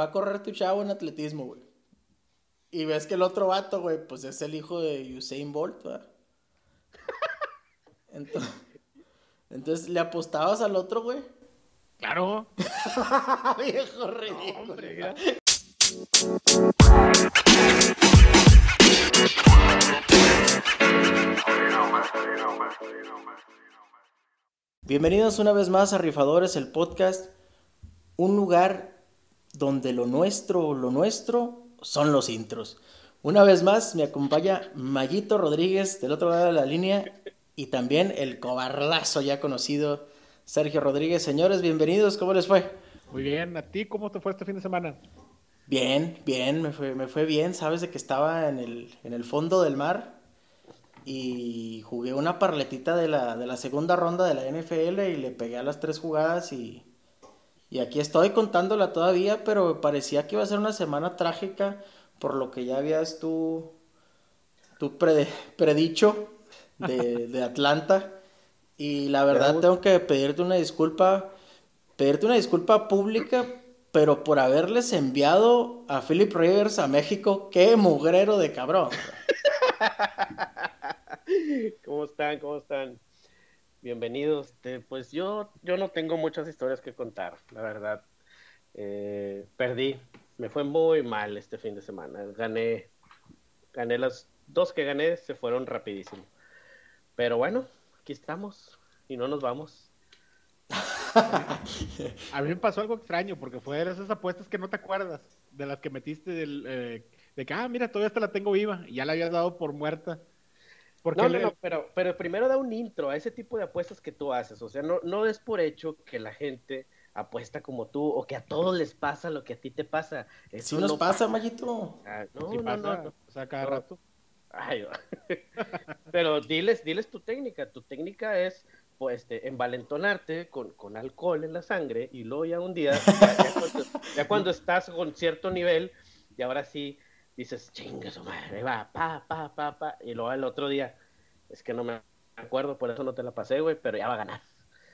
va a correr tu chavo en atletismo, güey. Y ves que el otro vato, güey, pues es el hijo de Usain Bolt, ¿verdad? Entonces, entonces ¿le apostabas al otro, güey? Claro. Viejo ridículo. Bienvenidos una vez más a Rifadores, el podcast, un lugar donde lo nuestro, lo nuestro son los intros. Una vez más me acompaña Mayito Rodríguez del otro lado de la línea y también el cobarlazo ya conocido Sergio Rodríguez. Señores, bienvenidos, ¿cómo les fue? Muy bien, ¿a ti cómo te fue este fin de semana? Bien, bien, me fue, me fue bien, sabes de que estaba en el, en el fondo del mar y jugué una parletita de la, de la segunda ronda de la NFL y le pegué a las tres jugadas y, y aquí estoy contándola todavía, pero parecía que iba a ser una semana trágica por lo que ya habías tú, tú predicho de, de Atlanta. Y la verdad tengo que pedirte una disculpa, pedirte una disculpa pública, pero por haberles enviado a Philip Rivers a México, qué mugrero de cabrón. ¿Cómo están? ¿Cómo están? Bienvenidos. Este, pues yo, yo no tengo muchas historias que contar, la verdad. Eh, perdí. Me fue muy mal este fin de semana. Gané, gané las dos que gané, se fueron rapidísimo. Pero bueno, aquí estamos y no nos vamos. A mí me pasó algo extraño porque fue de esas apuestas que no te acuerdas, de las que metiste del, eh, de que, ah, mira, todavía esta la tengo viva y ya la habías dado por muerta. Porque no, no, no, pero, pero primero da un intro a ese tipo de apuestas que tú haces. O sea, no, no es por hecho que la gente apuesta como tú o que a todos les pasa lo que a ti te pasa. Eso sí nos pasa, Mayito. no, no, no, O sea, cada rato. Ay, pero diles, diles tu técnica. Tu técnica es pues, este, envalentonarte con, con, alcohol en la sangre y luego ya un día, ya, cuando, estás con cierto nivel, y ahora sí dices, chinga su madre, va, pa, pa, pa, pa, y luego el otro día, es que no me acuerdo, por eso no te la pasé, güey, pero ya va a ganar.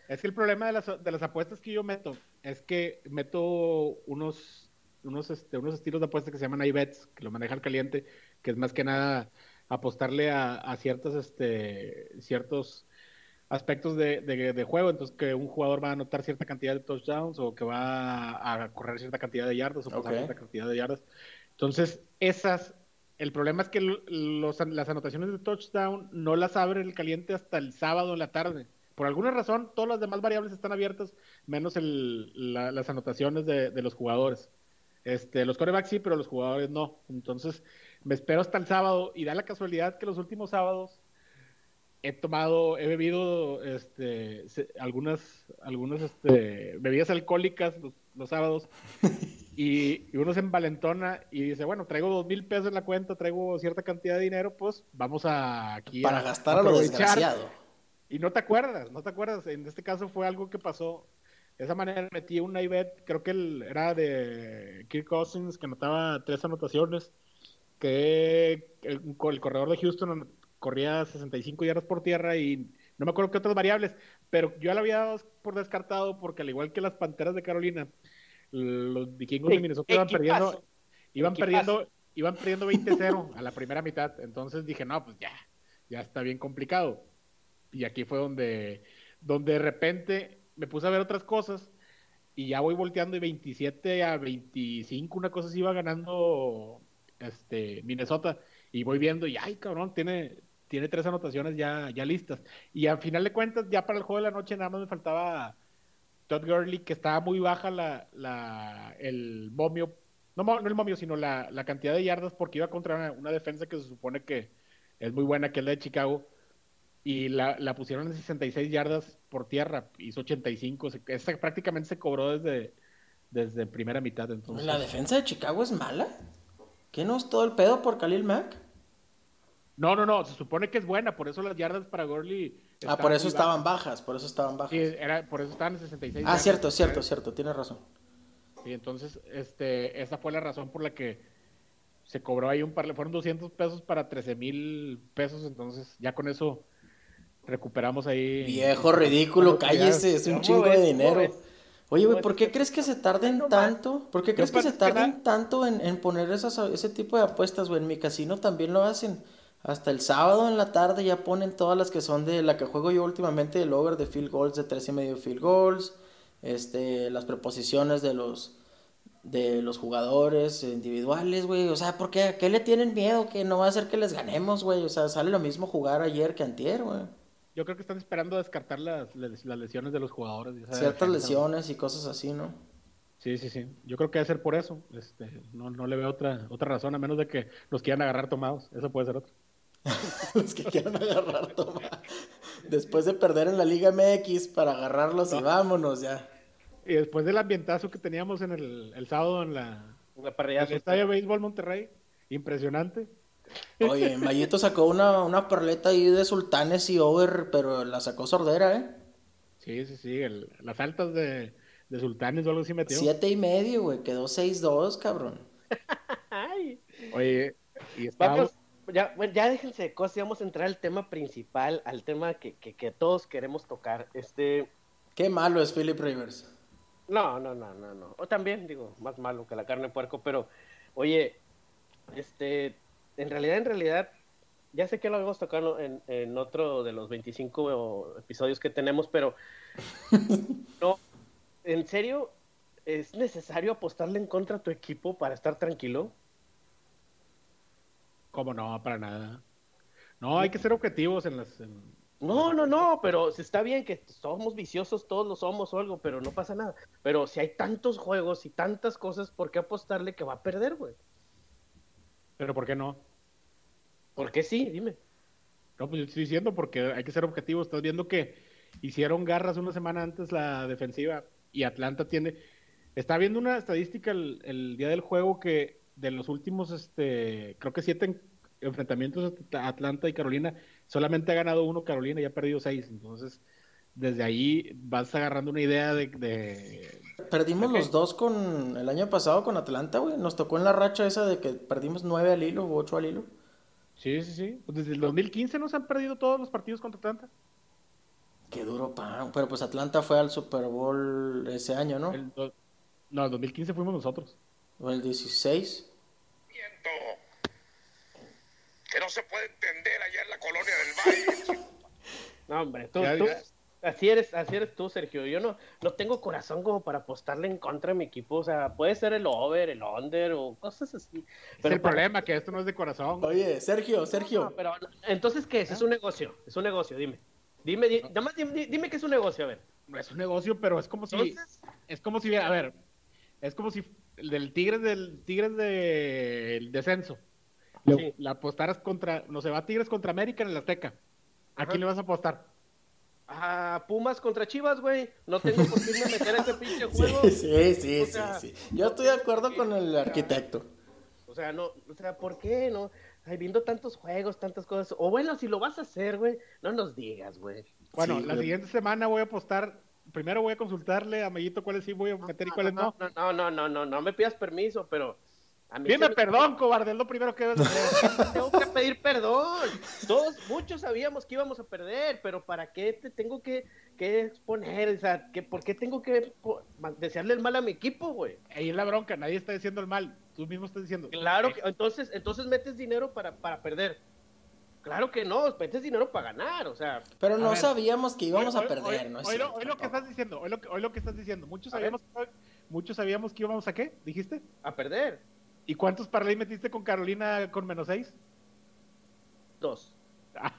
Es que el problema de las, de las apuestas que yo meto es que meto unos, unos, este, unos estilos de apuestas que se llaman iBets, que lo maneja el caliente, que es más que nada apostarle a, a ciertos, este, ciertos aspectos de, de, juego, entonces que un jugador va a anotar cierta cantidad de touchdowns o que va a correr cierta cantidad de yardas o pasar cierta cantidad de yardas. Entonces, esas, el problema es que los, las anotaciones de touchdown no las abre el caliente hasta el sábado en la tarde. Por alguna razón, todas las demás variables están abiertas, menos el, las anotaciones de, de, los jugadores. Este, los corebacks sí, pero los jugadores no. Entonces, me espero hasta el sábado y da la casualidad que los últimos sábados he tomado, he bebido este, algunas, algunas este, bebidas alcohólicas los, sábados y, uno se envalentona y dice, bueno, traigo dos mil pesos en la cuenta, traigo cierta cantidad de dinero, pues vamos a aquí Para gastar a lo desgraciado. Y no te acuerdas, no te acuerdas. En este caso fue algo que pasó. De esa manera metí un IBET, creo que era de Kirk Cousins, que anotaba tres anotaciones, que el, el corredor de Houston corría 65 yardas por tierra y no me acuerdo qué otras variables, pero yo lo había dado por descartado porque al igual que las Panteras de Carolina, los vikingos de Minnesota iban perdiendo, iban perdiendo, iban perdiendo 20-0 a la primera mitad, entonces dije, no, pues ya, ya está bien complicado. Y aquí fue donde, donde de repente me puse a ver otras cosas y ya voy volteando y 27 a 25, una cosa así iba ganando este Minnesota y voy viendo y ay cabrón, tiene tiene tres anotaciones ya, ya listas. Y al final de cuentas, ya para el juego de la noche nada más me faltaba Todd Gurley, que estaba muy baja la, la, el momio, no, no el momio, sino la, la cantidad de yardas, porque iba contra una, defensa que se supone que es muy buena, que es la de Chicago, y la, la pusieron en 66 yardas por tierra, hizo 85, esa prácticamente se cobró desde, desde primera mitad. Entonces. ¿La defensa de Chicago es mala? ¿Qué no es todo el pedo por Khalil Mack? No, no, no, se supone que es buena, por eso las yardas para Gurley. Ah, por eso estaban bajas. por eso estaban bajas. Sí, era, por eso estaban en 66. Ah, cierto, cierto, cierto, tienes razón. Sí, entonces, este, esa fue la razón por la que se cobró ahí un par, fueron 200 pesos para 13 mil pesos, entonces ya con eso recuperamos ahí. Viejo ridículo, cállese, es un chingo de dinero. Oye, güey, ¿por qué crees que se tarden tanto? ¿Por qué crees que se tarden tanto en, en poner esas, ese tipo de apuestas, güey? En mi casino también lo hacen. Hasta el sábado en la tarde ya ponen todas las que son de la que juego yo últimamente, el over de field goals de tres y medio field goals, este, las preposiciones de los de los jugadores individuales, güey. O sea, ¿por qué? ¿A qué le tienen miedo? Que no va a hacer que les ganemos, güey. O sea, sale lo mismo jugar ayer que antier, güey. Yo creo que están esperando descartar las, las lesiones de los jugadores. Ciertas lesiones y cosas así, ¿no? Sí, sí, sí. Yo creo que debe ser por eso. Este, no, no le veo otra, otra razón, a menos de que los quieran agarrar tomados. Eso puede ser otro. Los que quieran agarrar, toma. Después de perder en la Liga MX para agarrarlos y vámonos ya. Y después del ambientazo que teníamos en el, el sábado en la Una en el Estadio de Béisbol Monterrey, impresionante. Oye, Mayito sacó una, una perleta ahí de sultanes y over, pero la sacó sordera, ¿eh? Sí, sí, sí. el- las altas de, de Sultanes o algo así metió. Siete y medio, güey. Quedó 6-2, cabrón. Ay. Oye, y estábamos... Vamos, ya, ya déjense de cosas y vamos a entrar al tema principal, al tema que, que, que todos queremos tocar. Este, Qué malo es Philip Rivers. no, no, no, no, no. O también, digo, más malo que la carne de puerco, pero, oye, este, en realidad, en realidad, ya sé que lo habíamos tocado en, en otro de los 25 episodios que tenemos, pero, no, en serio, ¿es necesario apostarle en contra a tu equipo para estar tranquilo? ¿Cómo no? Para nada. No, hay que ser objetivos en las... en- No, no, no, pero si está bien que somos viciosos, todos lo somos o algo, pero no pasa nada. Pero si hay tantos juegos y tantas cosas, ¿por qué apostarle que va a perder, güey? Pero ¿por qué no? ¿Por qué sí? Dime. No, pues yo estoy diciendo porque hay que ser objetivos. Estás viendo que hicieron garras una semana antes la defensiva y Atlanta tiene... Está viendo una estadística el, el día del juego que de los últimos, este, creo que siete en- enfrentamientos entre Atlanta y Carolina, solamente ha ganado uno Carolina y ha perdido seis. Entonces, desde ahí vas agarrando una idea de... de- Perdimos los dos con el año pasado con Atlanta, güey. Nos tocó en la racha esa de que perdimos nueve al hilo o ocho al hilo. Sí, sí, sí. Pues desde el 2015 no se han perdido todos los partidos contra Atlanta. Qué duro, pa. Pero pues Atlanta fue al Super Bowl ese año, ¿no? El do- no, el 2015 fuimos nosotros. O el 16. Viento que no se puede entender allá en la colonia del Valle. No, hombre, tú, Ya, tú- ya. así eres, así eres tú, Sergio. Yo no, no tengo corazón como para apostarle en contra de mi equipo. O sea, puede ser el over, el under o cosas así. es Pero el para- problema, que esto no es de corazón. Oye, Sergio, Sergio. No, pero entonces qué es? Es un negocio, es un negocio. Dime, dime, di- nada más dime, dime que es un negocio, a ver. No es un negocio, pero es como si... Entonces, Es como si, a ver, es como si el del Tigres del Tigres del descenso. Sí. La apostaras contra, no se va Tigres contra América en el Azteca. ¿A Ajá. quién le vas a apostar? a Pumas contra Chivas, güey. No tengo por qué irme meter a ese pinche juego. Sí, sí, sí, O sí. Yo estoy de acuerdo con el arquitecto. O sea, no, o sea, ¿por qué no? Ay, viendo tantos juegos, tantas cosas. O bueno, si lo vas a hacer, güey, no nos digas, güey. Bueno, Sí, la güey. siguiente semana voy a apostar. Primero voy a consultarle a Mayito cuáles sí voy a meter y cuáles no. No, no, no, no, no, no me pidas permiso, pero a mí Dime me- perdón, cobarde, es lo primero que debes hacer. Tengo que pedir perdón. Todos, muchos sabíamos que íbamos a perder, pero ¿para qué te tengo que, que exponer? O sea, que, ¿por qué tengo que desearle el mal a mi equipo, güey? Ahí es la bronca, nadie está diciendo el mal. Tú mismo estás diciendo. Claro que, entonces, entonces metes dinero para, para perder. Claro que no, metes dinero para ganar, o sea, Pero no ver. sabíamos que íbamos Hoy- a perder, hoy- ¿no? es hoy cierto, hoy lo que estás diciendo, hoy lo que, hoy lo que estás diciendo. Muchos A ver. sabíamos, muchos sabíamos que íbamos a qué, dijiste. a perder. ¿Y cuántos parlay metiste con Carolina con menos seis? Dos.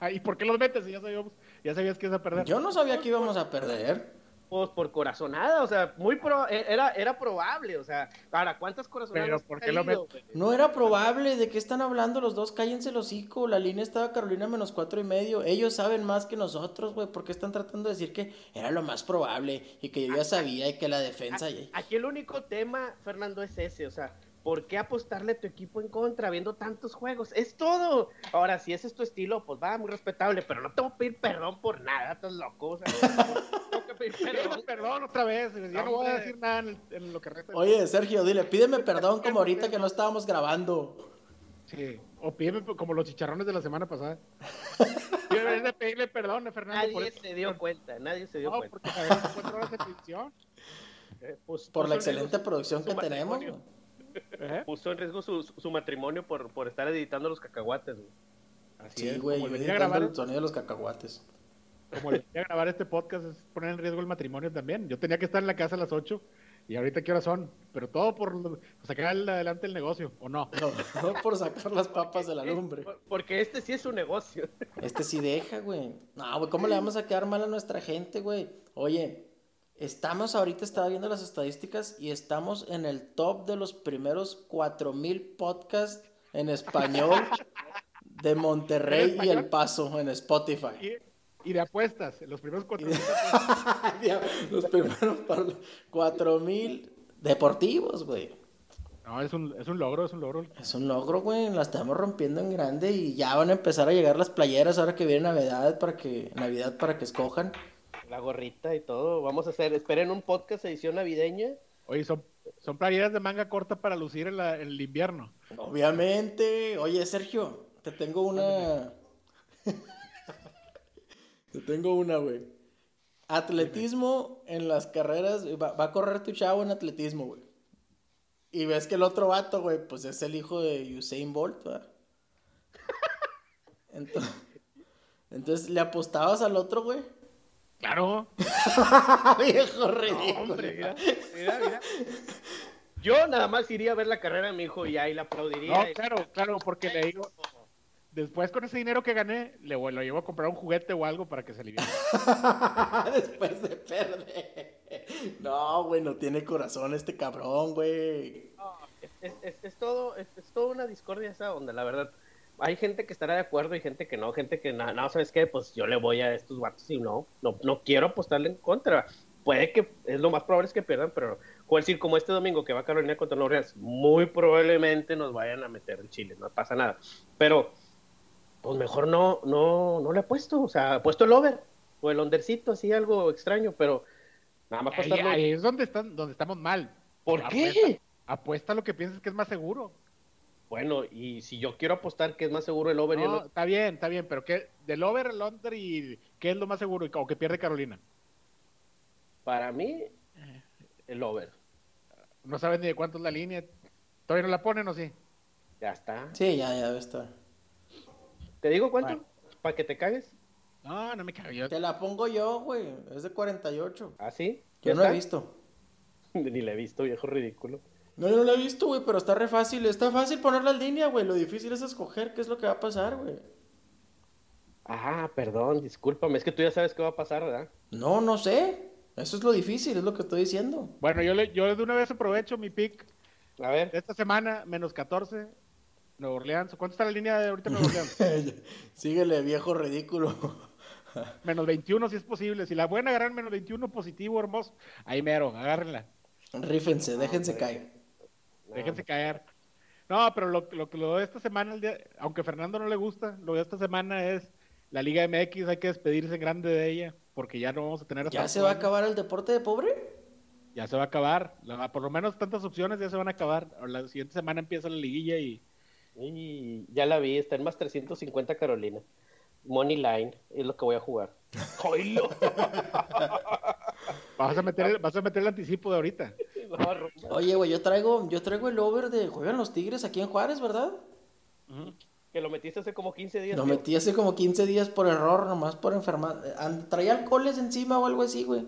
Ah, ¿Y por qué los metes? Si ya sabíamos, ya sabías que ibas a perder. Yo no sabía que íbamos a perder. Pues por corazonada, o sea, muy pro- era, era probable, o sea, ahora, ¿cuántas corazonadas? Pero, ¿por qué lo? No era probable. ¿De qué están hablando los dos? Cállense el hocico. La línea estaba Carolina menos cuatro y medio. Ellos saben más que nosotros, güey. ¿Por qué están tratando de decir que era lo más probable? Y que yo ya sabía y que la defensa... ya- Aquí el único tema, Fernando, es ese, o sea, ¿por qué apostarle a tu equipo en contra viendo tantos juegos? Es todo. Ahora, si ese es tu estilo, pues va, muy respetable, pero no te voy a pedir perdón por nada, estás loco, o sea, Perdón, perdón. otra vez. Ya no voy a decir nada en, el- en lo que resta. Oye, Sergio, dile, pídeme perdón como ahorita que no estábamos grabando. Sí. O pídeme como los chicharrones de la semana pasada. Yo debería de pedirle perdón a Fernando Nadie se dio cuenta, nadie se dio No, cuenta. porque sabemos cuatro horas de. Eh, pues, Por la excelente producción que tenemos. ¿Eh? Puso en riesgo su, su matrimonio por, por estar editando los cacahuates, güey. Así Sí, es, güey, yo el venir a editando grabar, el sonido de los cacahuates. Como a grabar este podcast es poner en riesgo el matrimonio también. Yo tenía que estar en la casa a las 8 y ahorita qué horas son, pero todo por sacar adelante el negocio, ¿o no? No, no por sacar las papas de la lumbre. por- Porque este sí es un negocio. Este sí deja, güey. No, güey, ¿cómo le vamos a quedar mal a nuestra gente, güey? Oye, estamos ahorita, estaba viendo las estadísticas y estamos en el top de los primeros 4000 podcasts en español de Monterrey ¿En y? El Paso en Spotify. Y, de apuestas, los primeros cuatro. los primeros los 4000 deportivos, güey. No, es un, es un logro, es un logro. Es un logro, güey. La estamos rompiendo en grande y ya van a empezar a llegar las playeras ahora que viene Navidad para que Navidad para que escojan. La gorrita y todo. Vamos a hacer, esperen un podcast edición navideña. Oye, son, son playeras de manga corta para lucir en, la- en el invierno. Obviamente. Oye, Sergio, te tengo una. te tengo una, güey. Atletismo en las carreras. Va, va a correr tu chavo en atletismo, güey. Y ves que el otro vato, güey, pues es el hijo de Usain Bolt, ¿verdad? Entonces, entonces le apostabas al otro, güey. Claro. Viejo ridículo. Hombre, mira, mira, mira. Yo nada más iría a ver la carrera de mi hijo y ahí la aplaudiría. No, claro, claro, porque le digo, después con ese dinero que gané, le lo llevo a comprar un juguete o algo para que se aliviane. Después de perder. No, güey, no tiene corazón este cabrón, güey. Es, es, es, es todo, es, es toda una discordia esa onda, la verdad. Hay gente que estará de acuerdo y gente que no, gente que no, no, ¿sabes qué? Pues yo le voy a estos vatos y no, no, no quiero apostarle en contra. Puede que, es lo más probable es que pierdan, pero, como decir, como este domingo que va Carolina contra Nueva Orleans, muy probablemente nos vayan a meter en Chile, no pasa nada. Pero, pues mejor no, no, no le apuesto, o sea, apuesto el over o el undercito, así algo extraño, pero nada más Ahí, apostarlo. ahí es donde, están, donde estamos mal. ¿Por Apuesta- qué? Apuesta lo que pienses que es más seguro. Bueno, y si yo quiero apostar que es más seguro el over y el under, está bien, está bien, pero ¿qué, del over, el under y qué es lo más seguro o que pierde Carolina. Para mí, el over. No sabes ni de cuánto es la línea. ¿Todavía no la ponen o sí? Ya está. Sí, ya, ya debe estar. ¿Te digo cuánto? Bueno. ¿Para que te cagues? No, no me cago. Yo, Te la pongo yo, güey. Es de 48. ¿Ah, sí? Yo ¿Ya no he está? visto. Ni la he visto, viejo ridículo. No, yo no la he visto, güey, pero está re fácil. Está fácil ponerla en línea, güey. Lo difícil es escoger qué es lo que va a pasar, güey. Ah, perdón, discúlpame. Es que tú ya sabes qué va a pasar, ¿verdad? No, no sé. Eso es lo difícil, es lo que estoy diciendo. bueno, yo, le, yo de una vez aprovecho mi pick A ver. esta semana, menos 14, Nueva Orleans. ¿Cuánto está la línea de ahorita Nueva Orleans? Síguele, viejo ridículo. menos 21 si es posible. Si la pueden agarrar menos 21 positivo, hermoso, ahí mero, agárrenla. Rífense, déjense caer. Déjense caer. No, pero lo, lo, lo de esta semana, el día- aunque a Fernando no le gusta, lo de esta semana es la Liga MX, hay que despedirse en grande de ella, porque ya no vamos a tener hasta ¿Ya se va a acabar el deporte de pobre? Ya se va a acabar. La- por lo menos tantas opciones ya se van a acabar. La siguiente semana empieza la liguilla y Y ya la vi, está en más 350 Carolina. Money Line es lo que voy a jugar. Vas a meter el, vas a meter el anticipo de ahorita. Oye, güey, yo traigo, yo traigo el over de juegan los Tigres aquí en Juárez, ¿verdad? que lo metiste hace como 15 días. Lo tío. metí hace como 15 días por error, nomás por enfermar. And- Traía alcoholes encima o algo así, güey.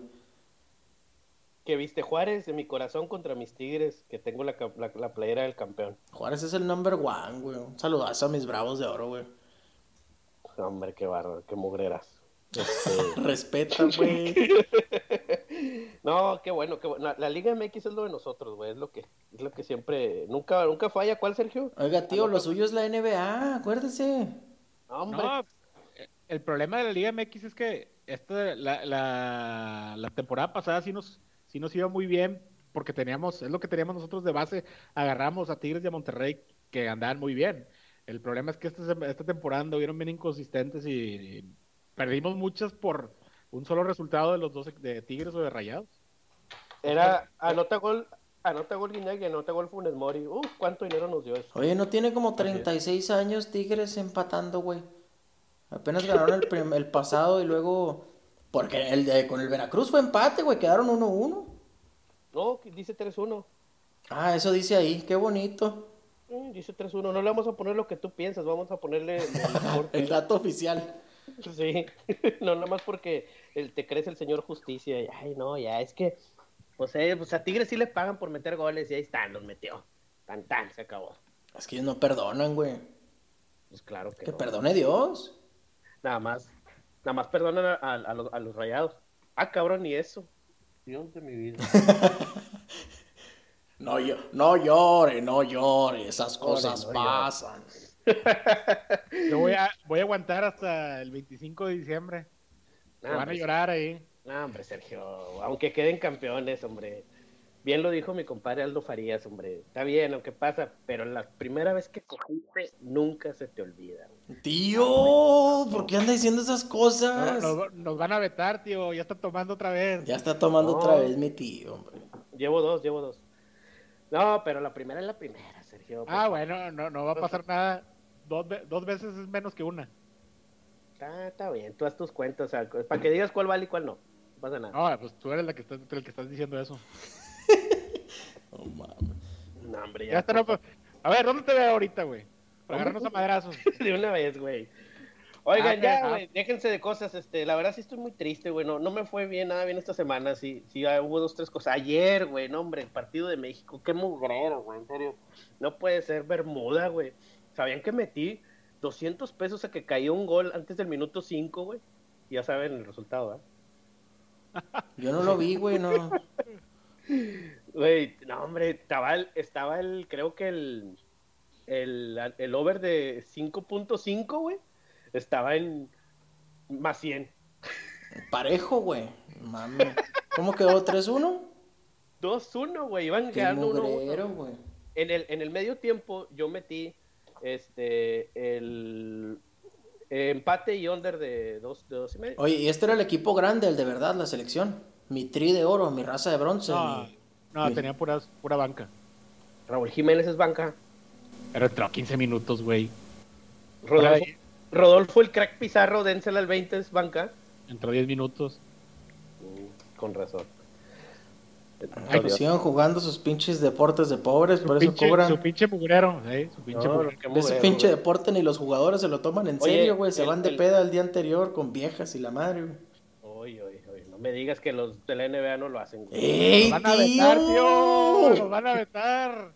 Que viste Juárez en mi corazón contra mis Tigres, que tengo la, la, la playera del campeón. Juárez es el number one, güey. Un saludazo a mis bravos de oro, güey. Hombre, qué bárbaro, qué mugreras. Este, Respeta, güey. No, qué bueno, qué bueno. La, la Liga MX es lo de nosotros, güey. Es lo que, es lo que siempre, nunca, nunca falla. ¿Cuál, Sergio? Oiga, tío, lo suyo es la NBA, acuérdese. No, hombre. No, el problema de la Liga MX es que esta, la, la, la temporada pasada sí nos, sí nos iba muy bien porque teníamos, es lo que teníamos nosotros de base, agarramos a Tigres y a Monterrey que andaban muy bien. El problema es que esta, temporada anduvieron bien inconsistentes y, y perdimos muchas por un solo resultado de los dos de Tigres o de Rayados. Era, anota gol, anota gol Guiñac y anota gol Funes Mori. Uf, cuánto dinero nos dio eso. Oye, no tiene como 36 años Tigres empatando, güey. Apenas ganaron el, el pasado y luego. Porque el de, con el Veracruz fue empate, güey. Quedaron 1-1. No, dice 3-1. Ah, eso dice ahí, qué bonito. Mm, Dice 3-1. No le vamos a poner lo que tú piensas, vamos a ponerle el dato oficial. Sí, no, nada más porque el, te crees el señor justicia. ay, no, ya, es que, pues, eh, pues a Tigres sí le pagan por meter goles y ahí están, los metió. Tan, tan, se acabó. Es que ellos no perdonan, güey. Pues claro que, Que no. perdone Dios. Nada más, nada más perdonan a, a- a los, a los rayados. Ah, cabrón, ni eso. Dios de mi vida. No, yo, no llore, no llore, esas cosas no llore. pasan. Yo voy a, voy a aguantar hasta el 25 de diciembre. Van a llorar ahí. no, hombre, Sergio, aunque queden campeones, hombre. Bien lo dijo mi compadre Aldo Farías, hombre. Está bien, aunque pasa, pero la primera vez que cogiste, nunca se te olvida. güey. Tío, ¿por qué anda diciendo esas No, cosas? nos, nos van a vetar, tío. Ya está tomando otra vez. Ya está tomando No. otra vez mi tío, hombre. Llevo dos, llevo dos. No, pero la primera es la primera, Sergio. Ah, bueno, no, no va a pasar nada. Dos, dos veces es menos que una. Está, está bien, tú haz tus cuentas, o sea, para que digas cuál vale y cuál no. No pasa nada. No, pues tú eres la que estás, el que estás diciendo eso. No mames. No, hombre, Ya ya. está, no, pues, A ver, ¿dónde te veo ahorita, güey? Para agarrarnos a madrazos. De una vez, güey. Oigan, Ah, ya, ah. güey, déjense de cosas, este, la verdad sí estoy muy triste, güey, no, no me fue bien, nada bien esta semana, sí, sí, ah, hubo dos, tres cosas. Ayer, güey, no, hombre, el partido de México, qué mugrero, güey, en serio. No puede ser Bermuda, güey. ¿Sabían que metí 200 pesos a que cayó un gol antes del minuto 5, güey? Ya saben el resultado, ¿eh? Yo no lo vi, güey, no. Güey, no, hombre, estaba el, estaba el creo que el, el, el over de 5.5, güey, estaba en más 100. Parejo, güey. Mames. ¿Cómo quedó 3-1? 2-1, güey, iban quedando 1-1. mugrero, güey. En el, en el medio tiempo yo metí este el empate y under de 2 de dos y medio. Oye, y este era el equipo grande, el de verdad, la selección. Mi tri de oro, mi raza de bronce. No, mi- no, mi- tenía pura, pura banca. Raúl Jiménez es banca. Pero entró 15 minutos, güey. Rodolfo. Rodolfo el crack Pizarro, dénsela al 20 es banca. Entró 10 minutos. Mm, Con razón. Ay, pues sigan jugando sus pinches deportes de pobres, por eso cobran. Su pinche mugrero, ¿eh? Su pinche No, mugrero. ese mugrero, pinche güey. deporte ni los jugadores se lo toman en Oye, serio, güey. Se el- van de el- peda el día anterior con viejas y la madre, güey. Oye, oye, oye, no me digas que los de la NBA no lo hacen, güey. ¡Ey, Nos van a vetar, tío. Nos van a vetar.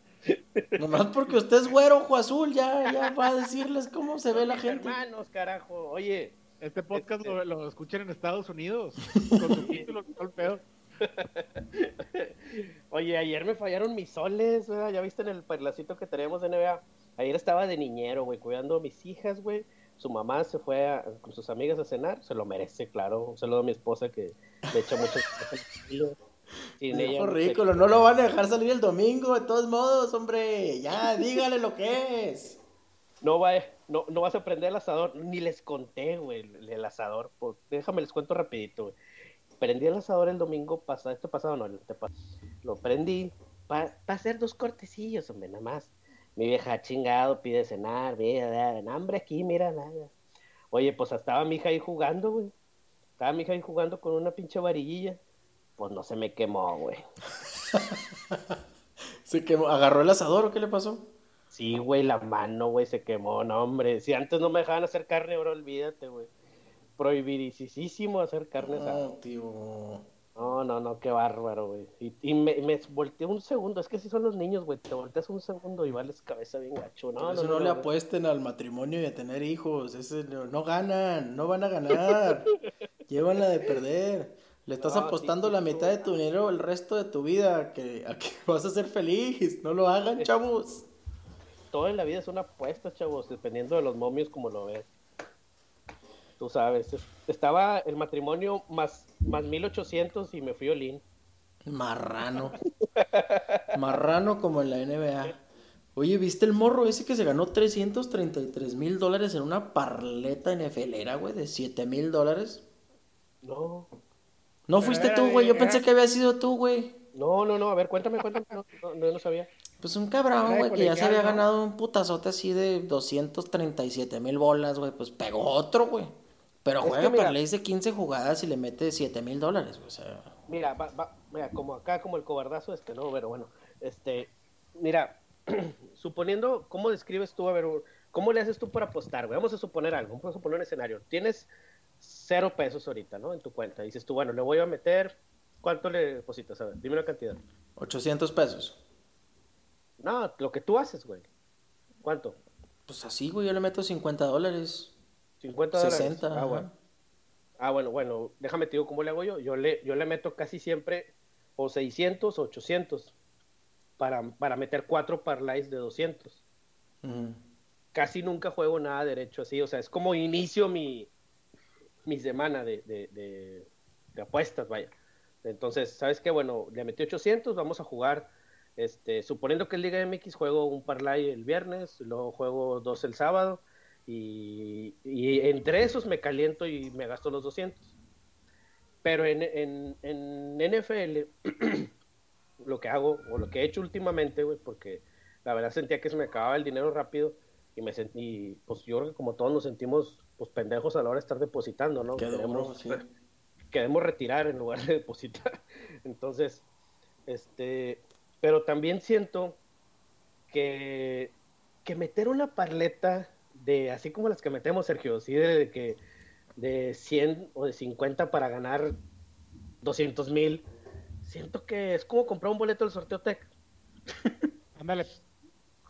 Nomás porque usted es güero, ojo azul, ya, ya va a decirles cómo se ve la gente. Hermanos, carajo. Oye, Este podcast Este- lo, lo escuchan en Estados Unidos. Con subtítulos y todo el pedo. Oye, ayer me fallaron mis soles, ¿verdad? Ya viste en el perlacito que tenemos de NBA. Ayer estaba de niñero, güey, cuidando a mis hijas, güey. Su mamá se fue a- con sus amigas a cenar, se lo merece, claro. Un saludo a mi esposa que le echa mucho. Sin ella no ridículo, no lo van a dejar salir el domingo, de todos modos, hombre. Ya, dígale lo que es. No, va, no, no vas a prender el asador. Ni les conté, güey, el, el asador. Por- déjame les cuento rapidito, güey. Prendí el asador el domingo pasado, este pasado no, el antepasado. Lo prendí para hacer dos cortecillos, hombre, nada más. Mi vieja chingado pide cenar, mira, da- hambre aquí, mira, nada. Oye, pues estaba mi hija ahí jugando, güey. Estaba mi hija ahí jugando con una pinche varillilla. Pues no se me quemó, güey. Se quemó, agarró el asador o qué le pasó? Sí, güey, la mano, güey, se quemó, no, hombre. Si antes no me dejaban hacer carne, ahora olvídate, güey. Prohibidísimo hacer carne asada. No, tío. No, no, no, qué bárbaro, güey. Y, y me, me volteé un segundo, es que así son los niños, güey. Te volteas un segundo y vales cabeza bien gacho. No, Por eso no, no, le güey. apuesten al matrimonio y a tener hijos. Ese no, no ganan, no van a ganar. Llévanla de perder. Le estás apostando sí, la mitad de tu dinero el resto de tu vida a que, a que vas a ser feliz. No lo hagan, chavos. Todo en la vida es una apuesta, chavos, dependiendo de los momios como lo ves. Tú sabes, es- estaba el matrimonio más, más 1800 y me fui Olin. Marrano. Marrano como en la NBA. Oye, ¿viste el morro ese que se ganó 333 mil dólares en una parleta NFLera, güey, de 7 mil dólares? No, No fuiste tú, güey. Yo pensé que había sido tú, güey. no, no, no, a ver, cuéntame, cuéntame. No, no, no, no sabía. Pues un cabrón, güey, que ya se había ganado un putazote así de 237 mil bolas, güey. Pues pegó otro, güey. Pero Es que juega mira- dice 15 jugadas y le mete 7 mil dólares, güey. O sea, Mira, va, va, mira, como acá, como el cobardazo este, ¿no? Pero bueno, este, mira, suponiendo, ¿cómo describes tú, a ver, cómo le haces tú para apostar, güey? Vamos a suponer algo, vamos a suponer un escenario. Tienes cero pesos ahorita, ¿no? En tu cuenta. Dices tú, bueno, le voy a meter, ¿cuánto le depositas? A ver, dime la cantidad. 800 pesos. No, lo que tú haces, güey. ¿Cuánto? Pues así, güey, yo le meto 50 dólares. 50 dólares. 60. Ah, bueno. Ah, bueno, bueno, déjame te digo cómo le hago yo. Yo le, yo le meto casi siempre o 600 o 800 para, para meter cuatro parlays de 200. Ujú. Casi nunca juego nada derecho así, o sea, es como inicio mi, mi semana de, de, de- de apuestas, vaya. Entonces, ¿sabes qué? Bueno, le metí 800, vamos a jugar, este, suponiendo que es Liga MX, juego un parlay el viernes, luego juego dos el sábado, y, y entre esos me caliento y me gasto los 200. Pero en, en, en NFL, lo que hago, o lo que he hecho últimamente, güey, porque la verdad sentía que se me acababa el dinero rápido, y me sentí, pues yo creo que como todos nos sentimos, pues pendejos a la hora de estar depositando, ¿no? Queremos- sí. queremos retirar en lugar de depositar. Entonces, este, pero también siento que, que meter una parleta de, así como las que metemos, Sergio, sí, de, que de 100 o de 50 para ganar 200 mil, siento que es como comprar un boleto del sorteo Tech. Ándale.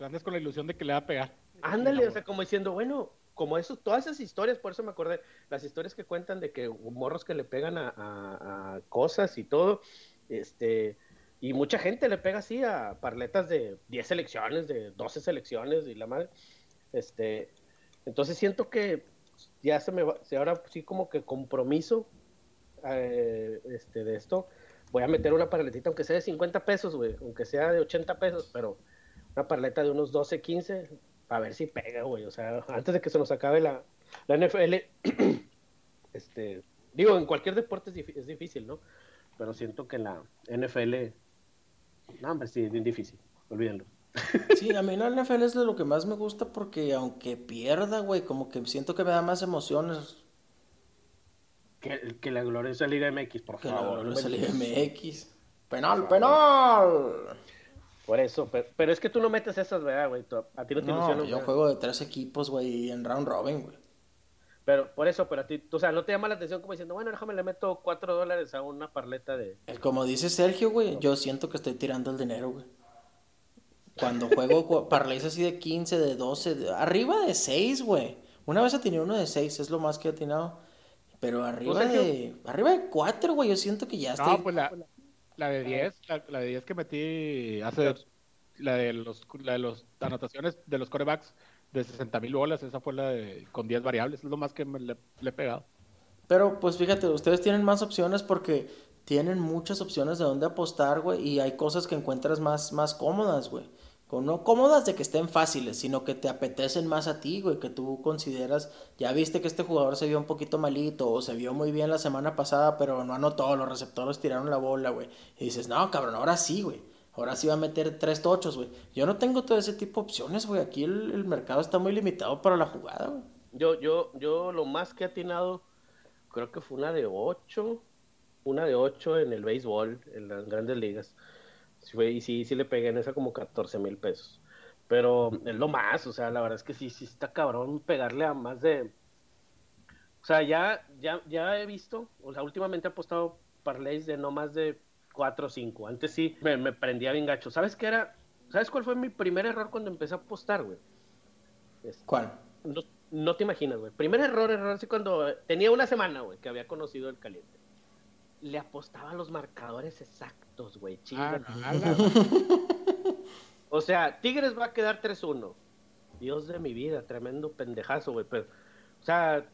Andas con la ilusión de que le va a pegar. Ándale, o sea, como diciendo, bueno, como eso, todas esas historias, por eso me acordé, las historias que cuentan de que morros que le pegan a, a- a cosas y todo, este, y mucha gente le pega así a parletas de 10 selecciones, de 12 selecciones y la madre, este, entonces siento que ya se me va, si ahora sí como que compromiso eh, este, de esto, voy a meter una parletita, aunque sea de 50 pesos, güey, aunque sea de 80 pesos, pero una parleta de unos 12, 15, a ver si pega, güey. O sea, antes de que se nos acabe la, la NFL, este, digo, en cualquier deporte es, es difícil, ¿no? Pero siento que la NFL, no, hombre, sí, es bien difícil, olvídenlo. Sí, a mí la NFL es de lo que más me gusta porque aunque pierda, güey, como que siento que me da más emociones Que, que la gloriosa Liga MX, por que la favor. gloriosa Bueno, Liga MX. Penal, penal. Por eso, pero, pero es que tú no metes esas, ¿verdad, güey? A ti no te. No, yo ¿verdad? juego de tres equipos, güey, en round robin, güey. Pero por eso, pero a ti, o sea, no te llama la atención como diciendo, bueno, déjame le meto cuatro dólares a una parleta de... Como dice Sergio, güey, yo siento que estoy tirando el dinero, güey. Cuando juego parlays así de 15, de 12, de- arriba de 6, güey. Una vez he tenido uno de 6, es lo más que he atinado. Pero arriba de arriba de 4, güey, yo siento que ya estoy No, pues la, la de 10, la, la de 10 que metí hace, la de los, la de los anotaciones de los corebacks de 60 mil bolas, esa fue la de, con 10 variables, es lo más que me le, le he pegado. Pero pues fíjate, ustedes tienen más opciones porque tienen muchas opciones de dónde apostar, güey, y hay cosas que encuentras más, más cómodas, güey. Con- No cómodas de que estén fáciles, sino que te apetecen más a ti, güey, que tú consideras, ya viste que este jugador se vio un poquito malito o se vio muy bien la semana pasada, pero no anotó, los receptores tiraron la bola, güey. Y dices, no, cabrón, ahora sí, güey. Ahora sí va a meter tres tochos, güey. Yo no tengo todo ese tipo de opciones, güey. Aquí el, mercado está muy limitado para la jugada, güey. Yo, yo, yo lo más que he atinado, creo que fue una de 8, una de 8 en el béisbol, en las grandes ligas. Y sí, sí le pegué en esa como 14 mil pesos. Pero es lo más, o sea, la verdad es que sí, sí está cabrón pegarle a más de... O sea, ya, ya, ya he visto, o sea, últimamente he apostado parlays de no más de 4 o 5. Antes sí me, me prendía bien gacho. ¿Sabes qué era? ¿Sabes cuál fue mi primer error cuando empecé a apostar, güey? Este, ¿Cuál? no, no te imaginas, güey. Primer error, error, así cuando tenía una semana, güey, que había conocido el caliente. Le apostaba a los marcadores exactos, güey. Ah, chinga. ala. O sea, Tigres va a quedar 3-1. Dios de mi vida, tremendo pendejazo, güey. Pero, o sea,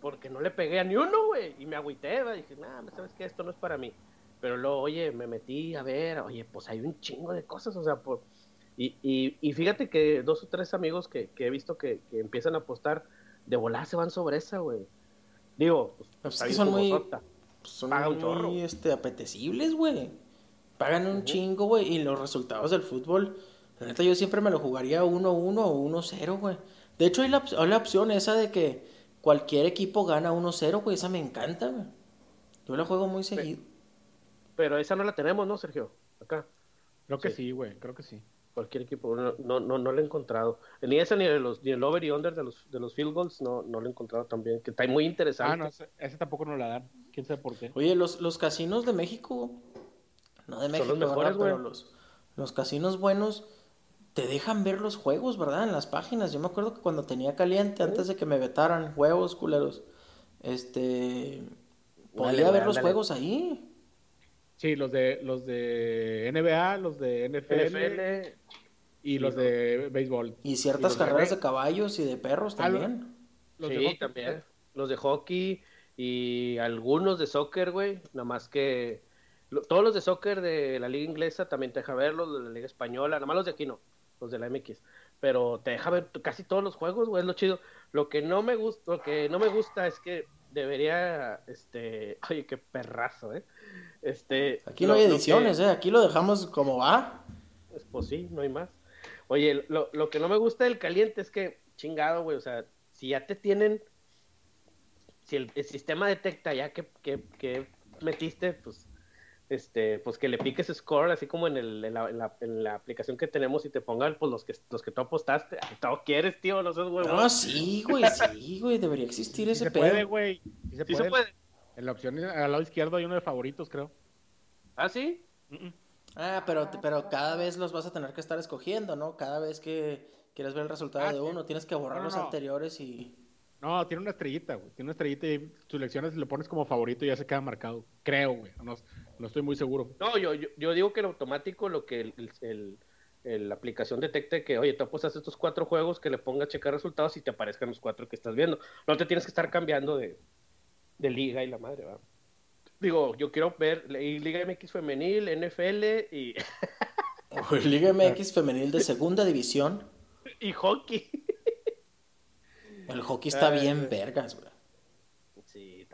porque no le pegué a ni uno, güey. Y me agüité, güey. Dije, nah, ¿sabes qué? Esto no es para mí. Pero luego, oye, me metí a ver, oye, pues hay un chingo de cosas, o sea, por... Y, y, y fíjate que dos o tres amigos que, que he visto que, que empiezan a apostar, de volar se van sobre esa, güey. Digo, pues, Pues es que son muy- jugosota. Son Paga un chorro. muy este, apetecibles, güey. Pagan un chingo, güey. Y los resultados del fútbol, la neta, yo siempre me lo jugaría 1-1 o 1-0, güey. De hecho, hay la, hay la opción esa de que cualquier equipo gana 1-0, güey. Esa me encanta, güey. Yo la juego muy seguido. Pero esa no la tenemos, ¿no, Sergio? Acá. Creo que Sí. sí, güey, creo que sí. Cualquier equipo. No, no, no, no lo he encontrado. Ni esa ni, de los, ni el over y under de los, de los field goals no, no lo he encontrado también. Que está muy interesante. Ah, no, ese, ese tampoco nos la dan. ¿Quién sabe por qué? Oye, los, los casinos de México, no de Son México, los mejores, ¿verdad? Pero los, los casinos buenos te dejan ver los juegos, ¿verdad? En las páginas. Yo me acuerdo que cuando tenía caliente, antes de que me vetaran, huevos, culeros, este, podía ver los juegos ahí. Sí, los de los de NBA, los de NFL, NFL. y los de béisbol. Y ciertas carreras re- de caballos y de perros Ah, también. Los de sí, hockey, también. Los de hockey y algunos de soccer, güey. Nada más que. lo- todos los de soccer de la liga inglesa también te deja verlos, los de la liga española. Nada más los de aquí no, los de la MX. Pero te deja ver casi todos los juegos, güey. Es lo chido. Lo que no me gusta, lo que no me gusta es que debería, este. Oye, qué perrazo, ¿eh? Este. Aquí no hay que- ediciones, ¿eh? Aquí lo dejamos como va. Pues, pues sí, no hay más. Oye, lo, lo que no me gusta del caliente es que, chingado, güey, o sea, si ya te tienen, si el, el sistema detecta ya que, que, que metiste, pues, este, pues que le piques score, así como en, el, en, la, en, la, en la aplicación que tenemos y te pongan, pues, los que, los que tú apostaste. Todo quieres, tío, no seas huevón. No, sí, güey, sí, güey. Debería existir Sí ese se pedo. puede, güey. Sí se Sí puede. se puede. En la opción al lado izquierdo hay uno de favoritos, creo. ¿Ah, sí? Ah, pero, pero cada vez los vas a tener que estar escogiendo, ¿no? Cada vez que quieres ver el resultado Ah, de sí. uno, tienes que borrar No, no, los no. anteriores y... No, tiene una estrellita, güey. Tiene una estrellita y seleccionas y lo pones como favorito y ya se queda marcado. Creo, güey. No, no estoy muy seguro. No, yo, yo, yo digo que en automático lo que el, el- el- el- la aplicación detecte que, oye, tú apuestas estos cuatro juegos, que le ponga a checar resultados y te aparezcan los cuatro que estás viendo. No te tienes que estar cambiando de, de liga y la madre, ¿va? Digo, yo quiero ver Liga MX femenil, NFL y, Liga MX femenil de segunda división. y hockey. El hockey está Ay, bien vergas, güey. Sí,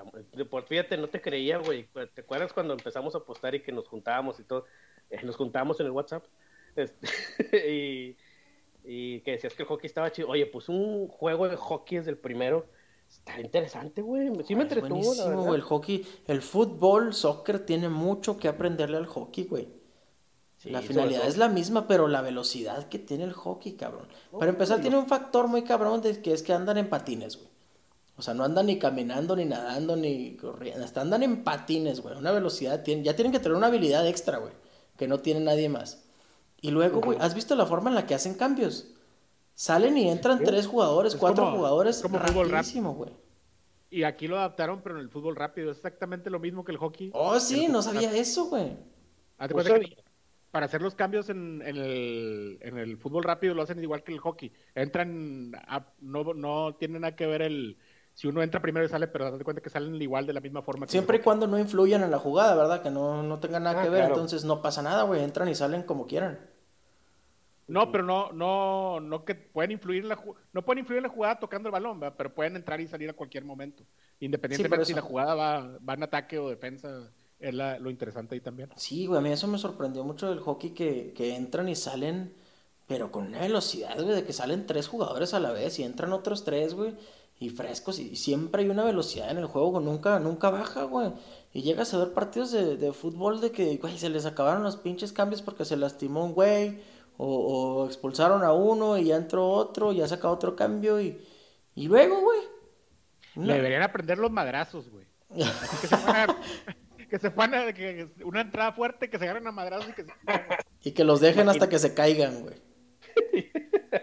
por fíjate, no te creía, güey. ¿Te acuerdas cuando empezamos a apostar y que nos juntábamos y todo? Eh, nos juntábamos en el WhatsApp. Este, y, y que decías que el hockey estaba chido. Oye, pues un juego de hockey desde el primero. Está interesante, güey. Sí me Es entretuvo, buenísimo, güey. El hockey, el fútbol, soccer tiene mucho que aprenderle al hockey, güey. Sí, la finalidad todo- es la misma, pero la velocidad que tiene el hockey, cabrón. Para empezar, tiene un factor muy cabrón de que es que andan en patines, güey. O sea, no andan ni caminando, ni nadando, ni corriendo. Hasta andan en patines, güey. Una velocidad, tienen, ya tienen que tener una habilidad extra, güey. Que no tiene nadie más. Y luego, güey, ¿has visto la forma en la que hacen cambios? Salen y entran Sí. tres jugadores, Es cuatro como- jugadores, es como rapidísimo, güey. Y aquí lo adaptaron, pero en el fútbol rápido. Es exactamente lo mismo que el hockey. Oh, sí, no sabía eso, güey. Que. Para hacer los cambios en, en el, en el fútbol rápido lo hacen igual que el hockey. Entran, a- no, no tiene nada que ver el... Si uno entra primero y sale, pero date cuenta que salen igual de la misma forma. que Siempre y cuando no influyan en la jugada, ¿verdad? Que no, no tengan nada Ah, que ver, claro. entonces no pasa nada, güey. Entran y salen como quieran. No, pero no, no, no que pueden influir en la no pueden influir en la jugada tocando el balón, ¿verdad? pero pueden entrar y salir a cualquier momento. Independientemente si eso. la jugada va, va en ataque o defensa, es la- lo interesante ahí también. Sí, güey, a mí eso me sorprendió mucho del hockey que, que entran y salen, pero con una velocidad, güey, de que salen tres jugadores a la vez y entran otros tres, güey, y frescos, y siempre hay una velocidad en el juego, nunca, nunca baja, güey. Y llegas a ver partidos de, de fútbol de que, güey, se les acabaron los pinches cambios porque se lastimó un güey, o, o expulsaron a uno y ya entró otro, y ya saca otro cambio, y, y luego, güey. no. Le deberían aprender los madrazos, güey. Que se puedan, que una entrada fuerte, que se agarren a madrazos y que se... Y que los dejen hasta que se caigan, güey.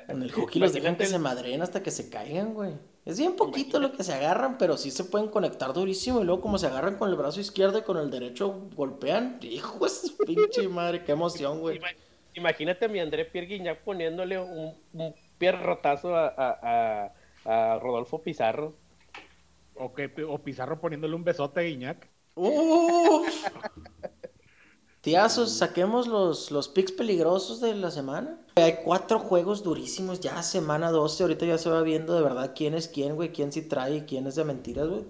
En el hockey los dejan que se madreen hasta que se caigan, güey. Es bien poquito lo que se agarran, pero sí se pueden conectar durísimo. Y luego, como se agarran con el brazo izquierdo y con el derecho golpean. Hijo de su pinche madre, qué emoción, güey. Ima- Imagínate a mi André Pierre Guignac poniéndole un, un pierrotazo a, a, a, a Rodolfo Pizarro. O, que, o Pizarro poniéndole un besote a Guiñac. Uf. Tiazos, saquemos los, los picks peligrosos de la semana. Hay cuatro juegos durísimos ya, semana 12. Ahorita ya se va viendo de verdad quién es quién, güey. Quién sí trae y quién es de mentiras, güey.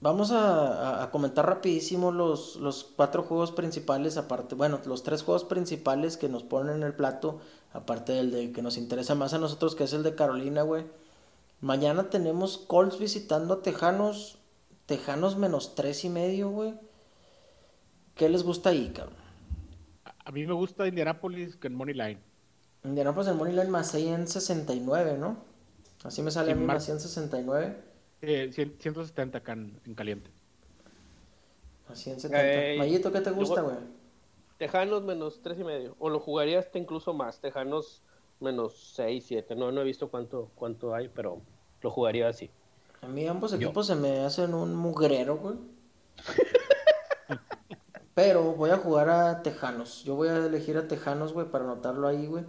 Vamos a, a- a comentar rapidísimo los, los cuatro juegos principales, aparte, bueno, los tres juegos principales que nos ponen en el plato, aparte del de que nos interesa más a nosotros, que es el de Carolina, güey. Mañana tenemos Colts visitando a Tejanos, Tejanos menos tres y medio, güey. ¿Qué les gusta ahí, cabrón? A- A mí me gusta Indianapolis con Money Line. Indianapolis en Moneyline más 169, ¿no? Así me sale a Sí, mí mar- más 169. Eh, cien- 170 acá en, en caliente. Más 170. Ey, Mayito, ¿qué te gusta, güey? Tejanos menos tres y medio. O lo jugaría hasta incluso más. Tejanos menos seis, siete. No, no he visto cuánto, cuánto hay, pero lo jugaría así. A mí ambos Yo. equipos se me hacen un mugrero, güey. Pero voy a jugar a Tejanos. Yo voy a elegir a Tejanos, güey, para anotarlo ahí, güey.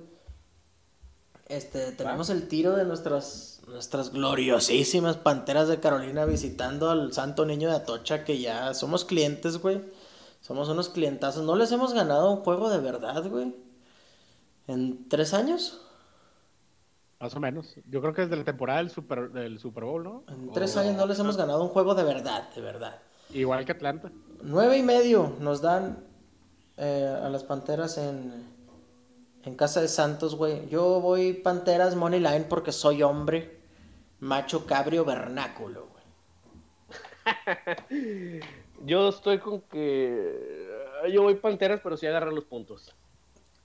Este, tenemos el tiro de nuestras, nuestras gloriosísimas Panteras de Carolina visitando al Santo Niño de Atocha, que ya somos clientes, güey. Somos unos clientazos. No les hemos ganado un juego de verdad, güey. ¿En tres años? Más o menos. Yo creo que desde la temporada del Super, del Super Bowl, ¿no? En tres O- años no les hemos ganado un juego de verdad, de verdad. Igual que Atlanta. Nueve y medio nos dan eh, a las Panteras en, en casa de Santos, güey. Yo voy Panteras Money Line porque soy hombre. Macho cabrio vernáculo, güey. Yo estoy con que. Yo voy Panteras, pero sí agarran los puntos.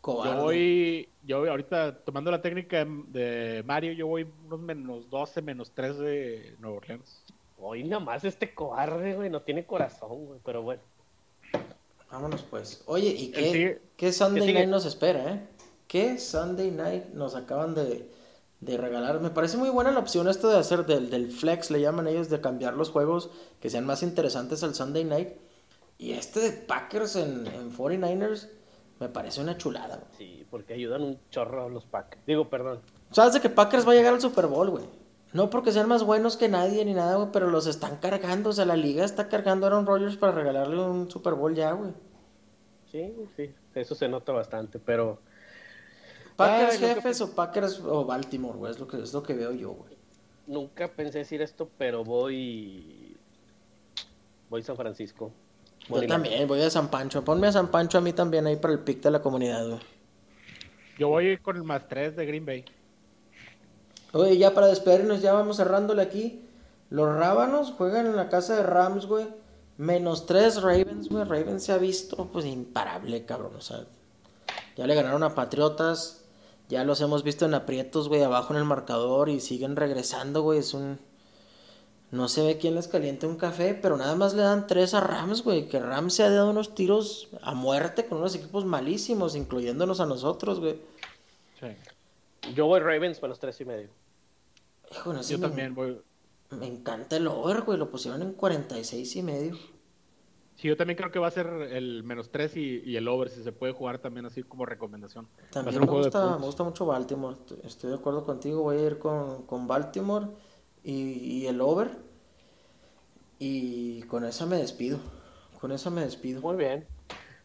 Cobarde. Yo voy, yo voy ahorita tomando la técnica de, Mario, yo voy unos menos 12, menos 3 de Nueva Orleans. Hoy nada más este cobarde, güey. No tiene corazón, güey. Pero bueno. Vámonos pues. Oye, ¿y qué, qué Sunday sigue. Night nos espera, eh? ¿Qué Sunday Night nos acaban de, de regalar? Me parece muy buena la opción esto de hacer del, del flex, le llaman ellos, de cambiar los juegos que sean más interesantes al Sunday Night. Y este de Packers en, en 49ers me parece una chulada, güey. Sí, porque ayudan un chorro a los Pack. Digo, perdón. Sabes de que Packers va a llegar al Super Bowl, güey. No porque sean más buenos que nadie ni nada, güey, pero los están cargando. O sea, la liga está cargando a Aaron Rodgers para regalarle un Super Bowl ya, güey. Sí, sí. Eso se nota bastante, pero. Packers Ay, jefes o Packers o Baltimore, güey, es lo que, es lo que veo yo, güey. Nunca pensé decir esto, pero voy. Voy San Francisco. Yo también, voy a San Pancho. Ponme a San Pancho a mí también ahí para el pick de la comunidad, güey. Yo voy con el más 3 de Green Bay. Oye, ya para despedirnos, ya vamos cerrándole aquí. Los Rábanos juegan en la casa de Rams, güey. Menos tres Ravens, güey. Ravens se ha visto, pues, imparable, cabrón. O sea, ya le ganaron a Patriotas. Ya los hemos visto en aprietos, güey, abajo en el marcador y siguen regresando, güey. Es un... No se ve quién les calienta un café, pero nada más le dan tres a Rams, güey. Que Rams se ha dado unos tiros a muerte con unos equipos malísimos, incluyéndonos a nosotros, güey. Sí. Yo voy Ravens menos tres y medio. Hijo, no Yo me- también voy. Me encanta el over, güey. Lo pusieron en 46 y medio. Sí, yo también creo que va a ser el menos 3 y, y el over, si se puede jugar también así como recomendación. va a También me gusta, me gusta mucho Baltimore. Estoy- Estoy de acuerdo contigo. Voy a ir con, con Baltimore y, y el over. Y con esa me despido. Con esa me despido. Muy bien.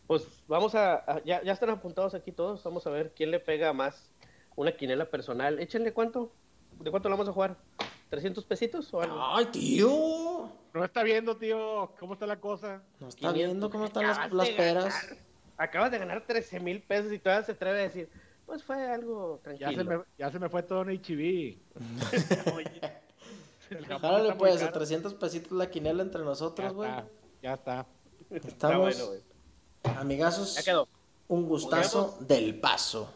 Pues vamos a. a- ya, ya están apuntados aquí todos. Vamos a ver quién le pega más una quinela personal. Échenle cuánto. ¿De cuánto la vamos a jugar? ¿300 pesitos o algo? ¡Ay, tío! No está viendo, tío, cómo está la cosa. No está 500. viendo cómo están las, las peras. ganar. Acabas de ganar 13 mil pesos y todavía se atreve a decir, pues fue algo tranquilo. Ya se, me, ya se me fue todo en HB. El Jálale pues, a caro. 300 pesitos la quinela entre nosotros, güey. ya está. Está Estamos, bueno, amigazos, Ya quedó. un gustazo del paso.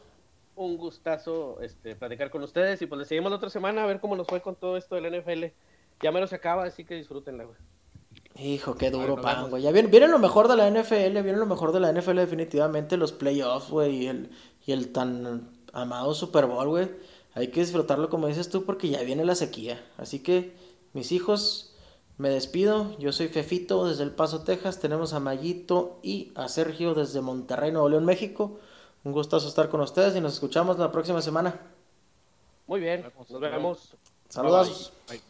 Un gustazo este, platicar con ustedes y pues le seguimos la otra semana a ver cómo nos fue con todo esto del NFL. Ya me lo se acaba, así que disfrútenla, güey. Hijo, qué duro pan, güey. Ya viene, viene lo mejor de la NFL, viene lo mejor de la NFL definitivamente, los playoffs, güey, y el, y el tan amado Super Bowl, güey hay que disfrutarlo como dices tú porque ya viene la sequía. Así que, mis hijos, me despido. Yo soy Fefito desde El Paso, Texas. Tenemos a Mayito y a Sergio desde Monterrey, Nuevo León, México. Un gustazo estar con ustedes y nos escuchamos la próxima semana. Muy bien, nos vemos. Saludos. Bye.